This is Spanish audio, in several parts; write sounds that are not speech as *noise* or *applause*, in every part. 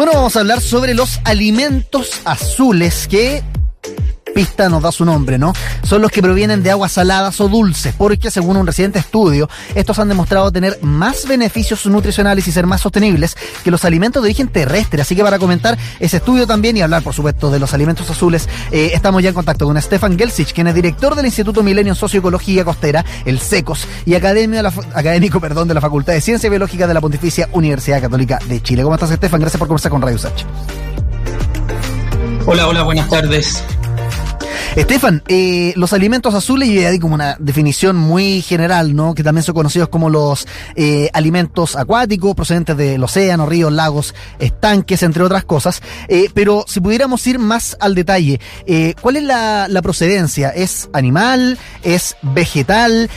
Bueno, vamos a hablar sobre los alimentos azules que pista nos da su nombre, ¿no? Son los que provienen de aguas saladas o dulces, porque según un reciente estudio, estos han demostrado tener más beneficios nutricionales y ser más sostenibles que los alimentos de origen terrestre. Así que para comentar ese estudio también y hablar, por supuesto, de los alimentos azules, eh, estamos ya en contacto con Stefan Gelsich, quien es director del Instituto Milenio en Socioecología Costera, el SECOS, y académico *laughs* perdón, de la Facultad de Ciencia Biológica de la Pontificia Universidad Católica de Chile. ¿Cómo estás, Stefan? Gracias por conversar con Radio Sach. Hola, hola, buenas tardes. Estefan, eh, los alimentos azules, y hay como una definición muy general, ¿no? Que también son conocidos como los eh, alimentos acuáticos, procedentes del océano, ríos, lagos, estanques, entre otras cosas. Eh, pero si pudiéramos ir más al detalle, ¿cuál es la, procedencia? ¿Es animal? ¿Es vegetal?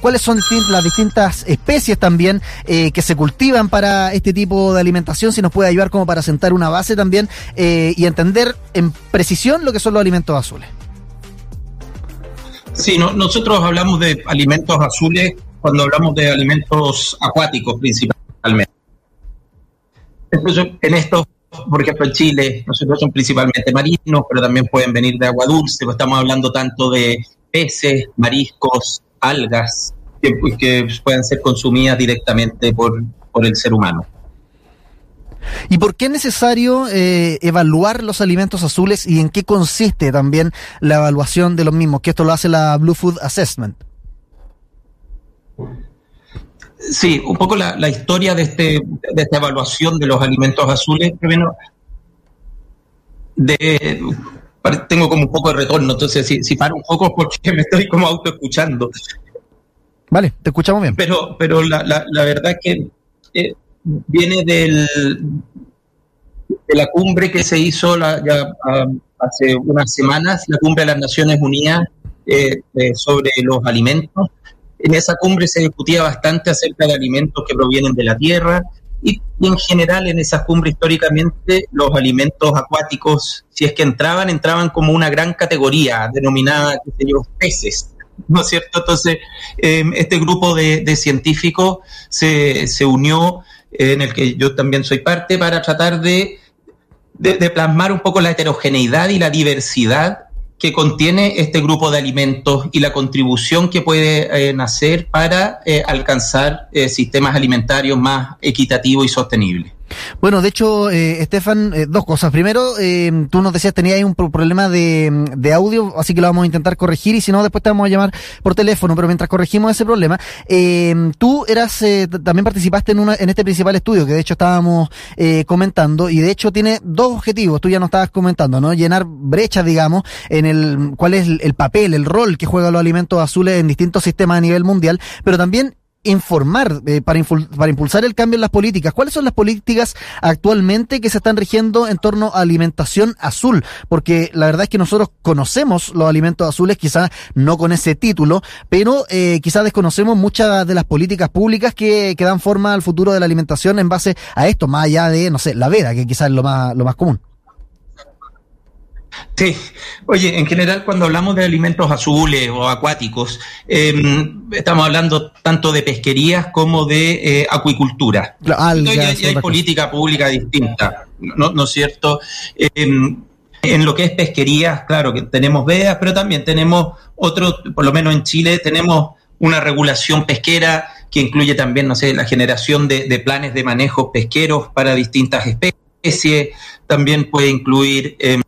¿Cuáles son las distintas especies también que se cultivan para este tipo de alimentación? Si nos puede ayudar como para sentar una base también y entender en precisión lo que son los alimentos azules. Sí, nosotros hablamos de alimentos azules cuando hablamos de alimentos acuáticos principalmente. en estos, por ejemplo, en Chile, nosotros son principalmente marinos, pero también pueden venir de agua dulce, pues estamos hablando tanto de peces, mariscos, algas, que, que pueden ser consumidas directamente por, por el ser humano. ¿Y por qué es necesario eh, evaluar los alimentos azules y en qué consiste también la evaluación de los mismos? Que esto lo hace la Blue Food Assessment. Sí, un poco la, historia de, este, de esta evaluación de los alimentos azules. De, tengo como un poco de retorno, entonces si, si paro un poco porque me estoy como autoescuchando. Vale, te escuchamos bien. Pero, pero la, la, verdad es que eh, viene del, de la cumbre que se hizo ya hace unas semanas, la cumbre de las Naciones Unidas eh, eh, sobre los alimentos. En esa cumbre se discutía bastante acerca de alimentos que provienen de la tierra y, en general en esa cumbre históricamente los alimentos acuáticos, si es que entraban, entraban como una gran categoría denominada, qué sé yo, peces. ¿No es cierto? Entonces, eh, este grupo de, de científicos se, se unió en el que yo también soy parte, para tratar de, de, plasmar un poco la heterogeneidad y la diversidad que contiene este grupo de alimentos y la contribución que puede eh, hacer para eh, alcanzar eh, sistemas alimentarios más equitativos y sostenibles. Bueno, de hecho, eh, Estefan, eh, dos cosas. Primero, eh, tú nos decías que tenías un problema de, audio, así que lo vamos a intentar corregir y si no, después te vamos a llamar por teléfono. Pero mientras corregimos ese problema, eh, tú eras también participaste en, una, en este principal estudio que de hecho estábamos comentando y de hecho tiene dos objetivos. Tú ya nos estabas comentando, ¿no? Llenar brechas, digamos, en el cuál es el papel, el rol que juegan los alimentos azules en distintos sistemas a nivel mundial, pero también informar, eh, para, para impulsar el cambio en las políticas. ¿Cuáles son las políticas actualmente que se están rigiendo en torno a alimentación azul? Porque la verdad es que nosotros conocemos los alimentos azules, quizás no con ese título, pero eh, quizás desconocemos muchas de las políticas públicas que, que dan forma al futuro de la alimentación en base a esto, más allá de, no sé, la veda, que quizás es lo más, lo más común. Sí, oye, en general cuando hablamos de alimentos azules o acuáticos, em, estamos hablando tanto de pesquerías como de eh, acuicultura. Entonces, ya, hay política pública distinta, ¿no, es cierto? Em, en lo que es pesquerías, claro que tenemos veas, pero también tenemos otro, por lo menos en Chile, tenemos una regulación pesquera que incluye también, no sé, la generación de, de planes de manejo pesqueros para distintas especies también puede incluir em,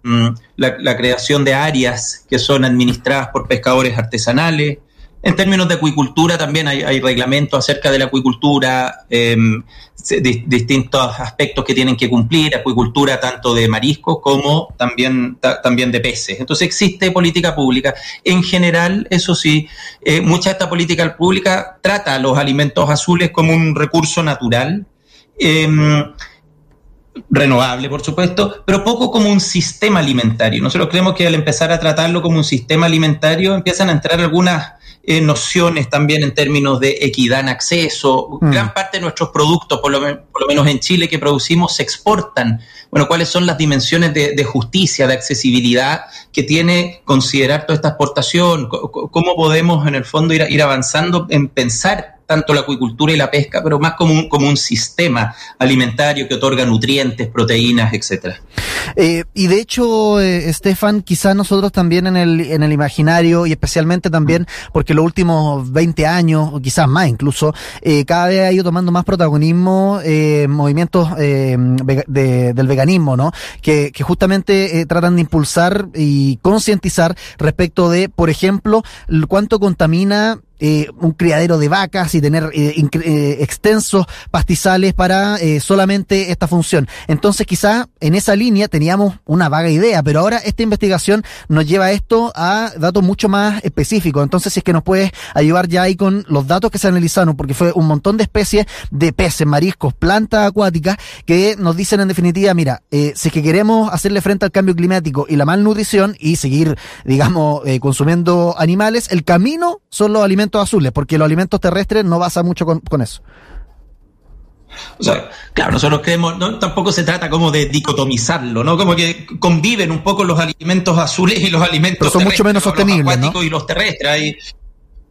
la, creación de áreas que son administradas por pescadores artesanales. En términos de acuicultura también hay, reglamentos acerca de la acuicultura, em, distintos aspectos que tienen que cumplir, acuicultura tanto de mariscos como también, también de peces. Entonces existe política pública. En general, eso sí, eh, mucha de esta política pública trata a los alimentos azules como un recurso natural. Em, renovable, por supuesto, pero poco como un sistema alimentario. Nosotros creemos que al empezar a tratarlo como un sistema alimentario empiezan a entrar algunas eh, nociones también en términos de equidad en acceso. Mm. Gran parte de nuestros productos, por lo, menos en Chile, que producimos, se exportan. Bueno, ¿cuáles son las dimensiones de, justicia, de accesibilidad que tiene considerar toda esta exportación? ¿Cómo podemos, en el fondo, ir, ir avanzando en pensar tanto la acuicultura y la pesca, pero más como un, como un sistema alimentario que otorga nutrientes, proteínas, etcétera. Eh, y de hecho, eh, Estefan, quizás nosotros también en el, en el imaginario y especialmente también porque los últimos 20 años, o quizás más incluso, eh, cada vez ha ido tomando más protagonismo eh, movimientos del veganismo, ¿no? Que, que justamente tratan de impulsar y concientizar respecto de, por ejemplo, cuánto contamina eh, un criadero de vacas y tener eh, eh, extensos pastizales para solamente esta función. Entonces quizá en esa línea teníamos una vaga idea, pero ahora esta investigación nos lleva esto a datos mucho más específicos. Entonces si es que nos puedes ayudar ya ahí con los datos que se analizaron, porque fue un montón de especies de peces, mariscos, plantas acuáticas que nos dicen en definitiva, mira, si es que queremos hacerle frente al cambio climático y la malnutrición y seguir, digamos, consumiendo animales, el camino son los alimentos azules, porque los alimentos terrestres no basa mucho con, eso. O sea, claro, nosotros creemos, no, tampoco se trata como de dicotomizarlo, ¿no? Como que conviven un poco los alimentos azules y los alimentos Pero son mucho menos sostenibles. Los acuáticos y los terrestres. Hay,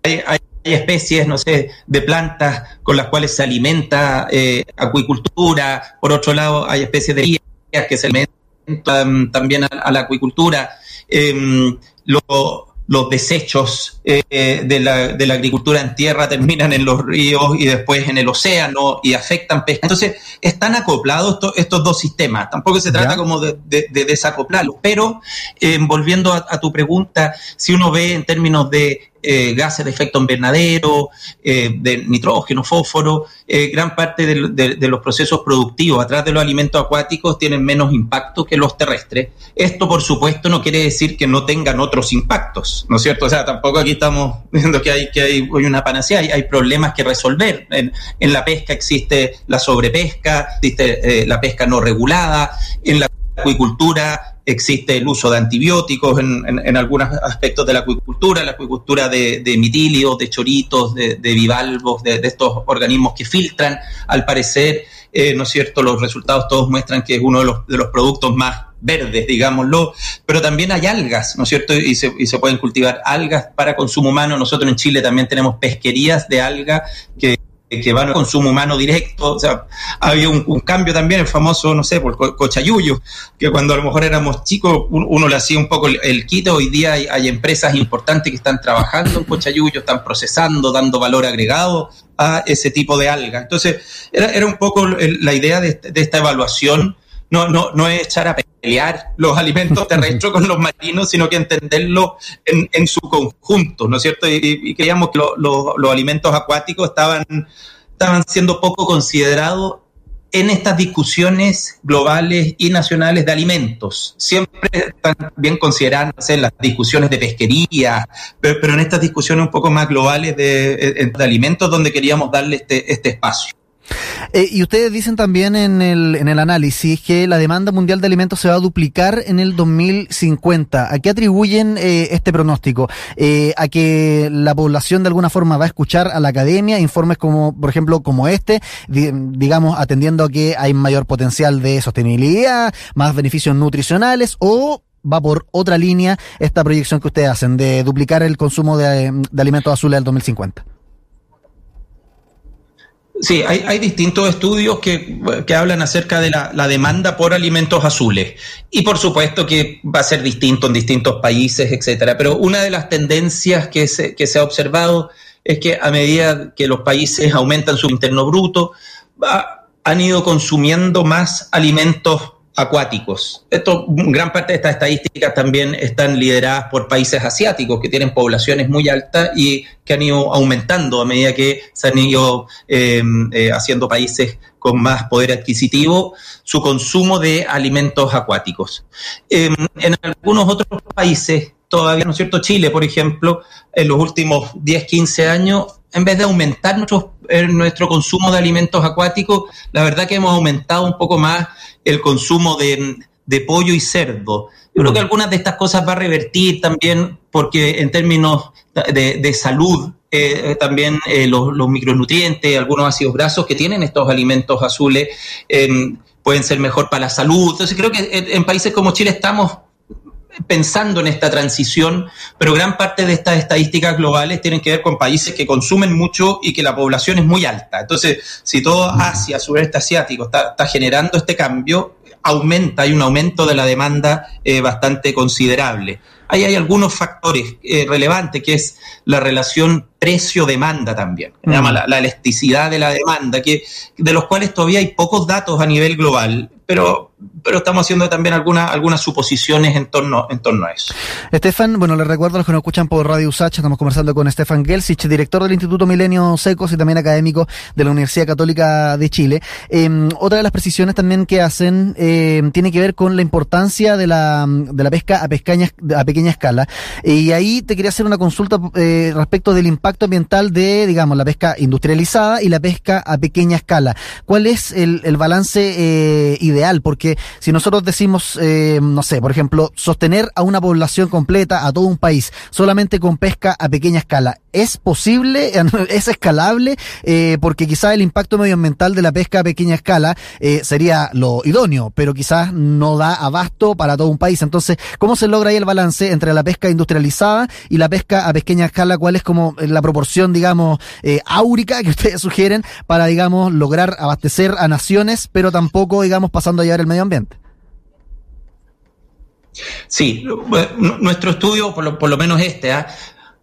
hay, especies, no sé, de plantas con las cuales se alimenta eh, acuicultura. Por otro lado, hay especies de vías que se alimentan también a, la acuicultura. Eh, lo, los desechos eh, de, la, de, la, agricultura en tierra terminan en los ríos y después en el océano y afectan pesca. Entonces, están acoplados estos dos sistemas. Tampoco se trata como de, desacoplarlos. Pero, eh, volviendo a, tu pregunta, si uno ve en términos de eh, gases de efecto invernadero, eh, de nitrógeno, fósforo, eh, gran parte de, los procesos productivos atrás de los alimentos acuáticos tienen menos impacto que los terrestres. Esto, por supuesto, no quiere decir que no tengan otros impactos, ¿no es cierto? O sea, tampoco aquí estamos *laughs* viendo que hay, que hay, una panacea, hay, problemas que resolver. En, la pesca existe la sobrepesca, existe la pesca no regulada, en la acuicultura existe el uso de antibióticos en, algunos aspectos de la acuicultura, la acuicultura de, de mitilios, de choritos, de, bivalvos, de, estos organismos que filtran. Al parecer, eh, ¿no es cierto?, los resultados todos muestran que es uno de los, de los productos más verdes, digámoslo, pero también hay algas, ¿no es cierto? Y se, y se pueden cultivar algas para consumo humano. Nosotros en Chile también tenemos pesquerías de algas que que van al consumo humano directo. O sea, había un, cambio también, el famoso, no sé, por cochayuyo, que cuando a lo mejor éramos chicos, uno, le hacía un poco el, quito. Hoy día hay, empresas importantes que están trabajando en cochayuyo, están procesando, dando valor agregado a ese tipo de alga. Entonces, era, era un poco la idea de, de esta evaluación no, no, no es echar a pelear los alimentos terrestres *laughs* con los marinos, sino que entenderlo en, en su conjunto, ¿no es cierto? Y, creíamos que los alimentos acuáticos estaban, estaban siendo poco considerados en estas discusiones globales y nacionales de alimentos. Siempre están bien consideradas en las discusiones de pesquería, pero, en estas discusiones un poco más globales de, de alimentos donde queríamos darle este, este espacio. Eh, y ustedes dicen también en el, en el análisis que la demanda mundial de alimentos se va a duplicar en el 2050. ¿A qué atribuyen eh, este pronóstico? Eh, ¿A que la población de alguna forma va a escuchar a la academia informes como, por ejemplo, como este, digamos, atendiendo a que hay mayor potencial de sostenibilidad, más beneficios nutricionales o va por otra línea esta proyección que ustedes hacen de duplicar el consumo de, de alimentos azules al 2050? Sí, hay, distintos estudios que, hablan acerca de la, demanda por alimentos azules. Y por supuesto que va a ser distinto en distintos países, etcétera. Pero una de las tendencias que se, que se ha observado es que a medida que los países aumentan su interno bruto, han ido consumiendo más alimentos acuáticos. Esto, gran parte de estas estadísticas también están lideradas por países asiáticos que tienen poblaciones muy altas y que han ido aumentando a medida que se han ido em, eh, haciendo países con más poder adquisitivo su consumo de alimentos acuáticos. Em, en algunos otros países, todavía, ¿no es cierto? Chile, por ejemplo, en los últimos 10, 15 años, en vez de aumentar eh, nuestro consumo de alimentos acuáticos, la verdad que hemos aumentado un poco más el consumo de, pollo y cerdo. Yo creo que mm. algunas de estas cosas va a revertir también porque en términos de, salud, eh, también eh, los, micronutrientes, algunos ácidos grasos que tienen estos alimentos azules em, pueden ser mejor para la salud. Entonces creo que en, países como Chile estamos pensando en esta transición, pero gran parte de estas estadísticas globales tienen que ver con países que consumen mucho y que la población es muy alta. Entonces, si todo Asia, sureste asiático, está, está generando este cambio, aumenta, hay un aumento de la demanda eh, bastante considerable. Ahí hay algunos factores eh, relevantes, que es la relación precio-demanda también, se llama mm. la, la, elasticidad de la demanda, que, de los cuales todavía hay pocos datos a nivel global, pero pero estamos haciendo también algunas algunas suposiciones en torno, en torno a eso. Estefan, bueno, les recuerdo a los que nos escuchan por Radio USACH, estamos conversando con Estefan Gelsich, director del Instituto Milenio Secos y también académico de la Universidad Católica de Chile. Em, otra de las precisiones también que hacen em, tiene que ver con la importancia de la, de la pesca a, pescaña, a pequeña escala. Y ahí te quería hacer una consulta eh, respecto del impacto ambiental de, digamos, la pesca industrializada y la pesca a pequeña escala. ¿Cuál es el, el balance eh, ideal? Porque si nosotros decimos, eh, no sé, por ejemplo, sostener a una población completa, a todo un país, solamente con pesca a pequeña escala, ¿es posible? *laughs* ¿Es escalable? Eh, porque quizás el impacto medioambiental de la pesca a pequeña escala eh, sería lo idóneo, pero quizás no da abasto para todo un país. Entonces, ¿cómo se logra ahí el balance entre la pesca industrializada y la pesca a pequeña escala? ¿Cuál es como la proporción, digamos, áurica que *laughs* ustedes sugieren para, digamos, lograr abastecer a naciones, pero tampoco, digamos, pasando a llevar el medio ambiente? Sí, nuestro estudio, por lo, por lo menos este, ¿ah?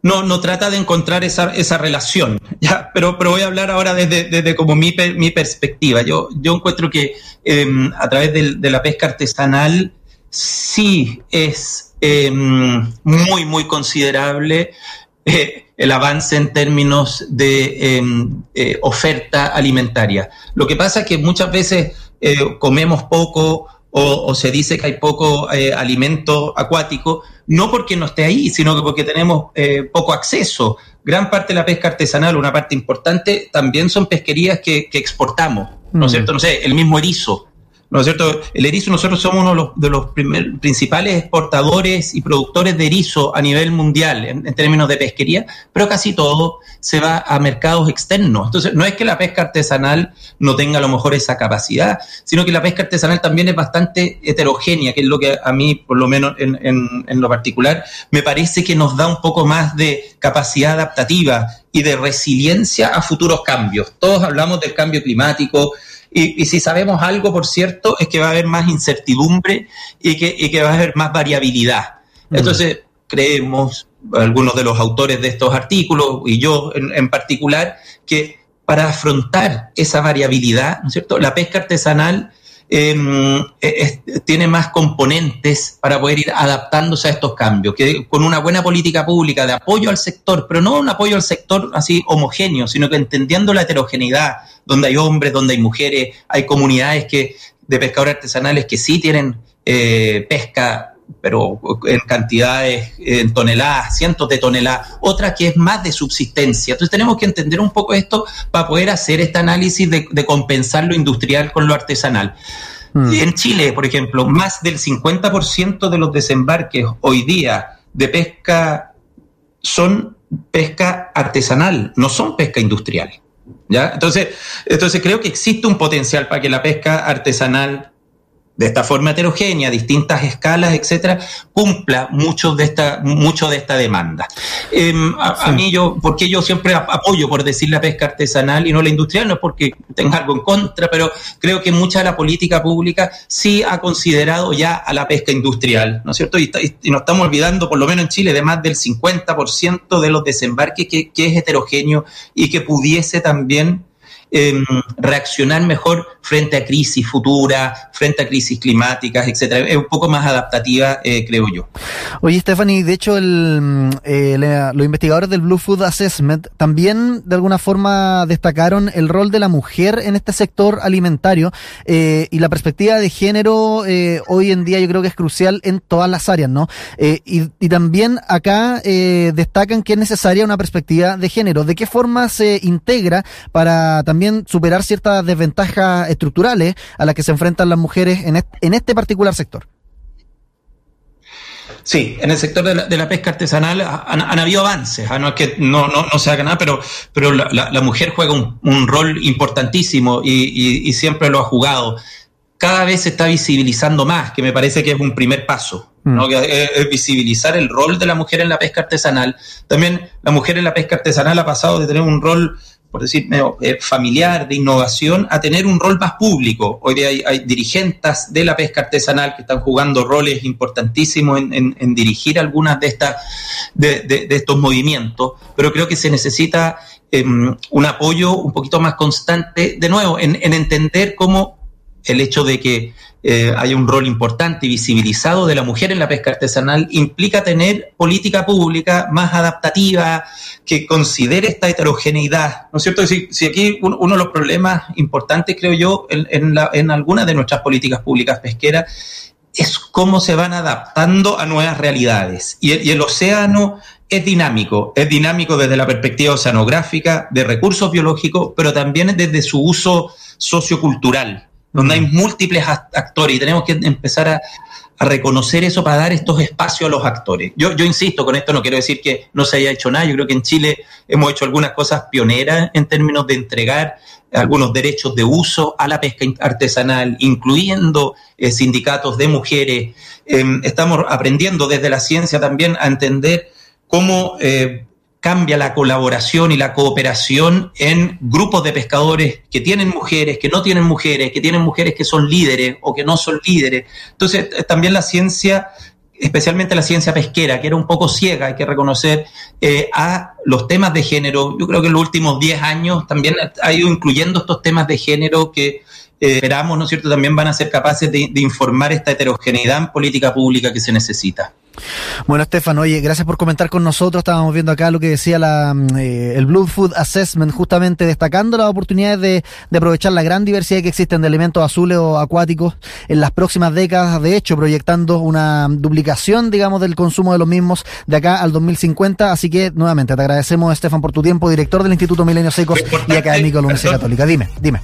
no, trata de encontrar esa, relación. *laughs* Pero, voy a hablar ahora desde, como mi, mi perspectiva. Yo, yo encuentro que em, a través de, la pesca artesanal sí es em, muy, muy considerable *laughs* eh, el avance en términos de em, eh, oferta alimentaria. Lo que pasa es que muchas veces eh, comemos poco o, se dice que hay poco eh, alimento acuático, no porque no esté ahí, sino que porque tenemos eh, poco acceso. Gran parte de la pesca artesanal, una parte importante, también son pesquerías que, que exportamos, ¿no es mm. cierto? No sé, el mismo erizo. ¿No es cierto? El erizo, nosotros somos uno de los, principales exportadores y productores de erizo a nivel mundial en, términos de pesquería, pero casi todo se va a mercados externos. Entonces, no es que la pesca artesanal no tenga a lo mejor esa capacidad, sino que la pesca artesanal también es bastante heterogénea, que es lo que a mí, por lo menos en, en lo particular, me parece que nos da un poco más de capacidad adaptativa y de resiliencia a futuros cambios. Todos hablamos del cambio climático, y, si sabemos algo, por cierto, es que va a haber más incertidumbre y que, va a haber más variabilidad. Mm. Entonces, creemos, algunos de los autores de estos artículos, y yo en, particular, que para afrontar esa variabilidad, ¿no es cierto? La pesca artesanal em, tiene más componentes para poder ir adaptándose a estos cambios, que con una buena política pública de apoyo al sector, pero no un apoyo al sector así homogéneo, sino que entendiendo la heterogeneidad, donde hay hombres, donde hay mujeres, hay comunidades que, de pescadores artesanales que sí tienen eh, pesca pero en cantidades, en toneladas, cientos de toneladas, otra que es más de subsistencia. Entonces tenemos que entender un poco esto para poder hacer este análisis de, compensar lo industrial con lo artesanal. Mm. En Chile, por ejemplo, más del 50% de los desembarques hoy día de pesca son pesca artesanal, no son pesca industrial. ¿Ya? Entonces, entonces creo que existe un potencial para que la pesca artesanal de esta forma heterogénea, distintas escalas, etcétera, cumpla mucho de esta, mucho de esta demanda. Em, a, mí yo, porque yo siempre apoyo, por decir, la pesca artesanal y no la industrial, no es porque tenga algo en contra, pero creo que mucha de la política pública sí ha considerado ya a la pesca industrial, ¿no es cierto? Y, y, nos estamos olvidando, por lo menos en Chile, de más del 50% de los desembarques que, que es heterogéneo y que pudiese también Em, reaccionar mejor frente a crisis futuras, frente a crisis climáticas, etcétera. Es un poco más adaptativa, eh, creo yo. Oye, Stephanie, de hecho, el, eh, los investigadores del Blue Food Assessment también de alguna forma destacaron el rol de la mujer en este sector alimentario eh, y la perspectiva de género hoy en día yo creo que es crucial en todas las áreas, ¿no? Y, y, también acá destacan que es necesaria una perspectiva de género. ¿De qué forma se integra para también superar ciertas desventajas estructurales a las que se enfrentan las mujeres en este, particular sector. Sí, en el sector de la, pesca artesanal han, habido avances, ¿ah? no es que no, no, se haga nada, pero, pero la, mujer juega un, rol importantísimo y, siempre lo ha jugado. Cada vez se está visibilizando más, que me parece que es un primer paso. ¿no? Mm. que es, visibilizar el rol de la mujer en la pesca artesanal. También la mujer en la pesca artesanal ha pasado de tener un rol por decir, eh, familiar, de innovación, a tener un rol más público. Hoy día hay, dirigentes de la pesca artesanal que están jugando roles importantísimos en, dirigir algunas de, estas, de, estos movimientos, pero creo que se necesita em, un apoyo un poquito más constante, de nuevo, en entender cómo el hecho de que eh, haya un rol importante y visibilizado de la mujer en la pesca artesanal implica tener política pública más adaptativa, que considere esta heterogeneidad, ¿no es cierto? Si, aquí uno, de los problemas importantes, creo yo, en, en algunas de nuestras políticas públicas pesqueras, es cómo se van adaptando a nuevas realidades. Y y el océano es dinámico, es dinámico desde la perspectiva oceanográfica, de recursos biológicos, pero también desde su uso sociocultural donde hay múltiples actores y tenemos que empezar a, reconocer eso para dar estos espacios a los actores. Yo, yo insisto, con esto no quiero decir que no se haya hecho nada, yo creo que en Chile hemos hecho algunas cosas pioneras en términos de entregar algunos derechos de uso a la pesca artesanal, incluyendo eh, sindicatos de mujeres. Em, estamos aprendiendo desde la ciencia también a entender cómo eh, cambia la colaboración y la cooperación en grupos de pescadores que tienen mujeres, que no tienen mujeres, que tienen mujeres que son líderes o que no son líderes. Entonces, eh, también la ciencia, especialmente la ciencia pesquera, que era un poco ciega, hay que reconocer, eh, a los temas de género. Yo creo que en los últimos 10 años también ha ido incluyendo estos temas de género que eh, esperamos, ¿no es cierto?, también van a ser capaces de, de informar esta heterogeneidad en política pública que se necesita. Bueno, Estefan, oye, gracias por comentar con nosotros. Estábamos viendo acá lo que decía la, mm, eh, el Blue Food Assessment, justamente destacando las oportunidades de, de, aprovechar la gran diversidad que existen de elementos azules o acuáticos en las próximas décadas, de hecho, proyectando una duplicación, digamos, del consumo de los mismos de acá al 2050. Así que, nuevamente, te agradecemos, Estefan, por tu tiempo, director del Instituto Milenio Secos y académico de la Universidad Católica. Dime, dime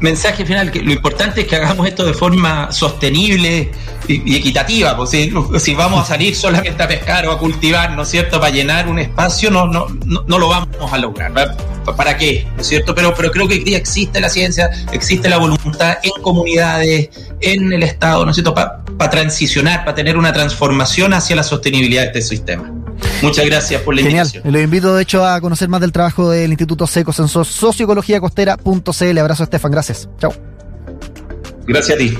mensaje final, que lo importante es que hagamos esto de forma sostenible y, equitativa, pues si, vamos a salir solamente a pescar o a cultivar, ¿no es cierto?, para llenar un espacio, no, no, no, lo vamos a lograr. ¿Para qué? ¿No es cierto? Pero, pero creo que existe la ciencia, existe la voluntad en comunidades, en el Estado, ¿no es cierto?, para transicionar, para tener una transformación hacia la sostenibilidad de este sistema. Muchas gracias por la Genial. invitación. Lo invito, de hecho, a conocer más del trabajo del Instituto Secos en socioecologiacostera.cl. Abrazo, Estefan. Gracias. Chao. Gracias a ti.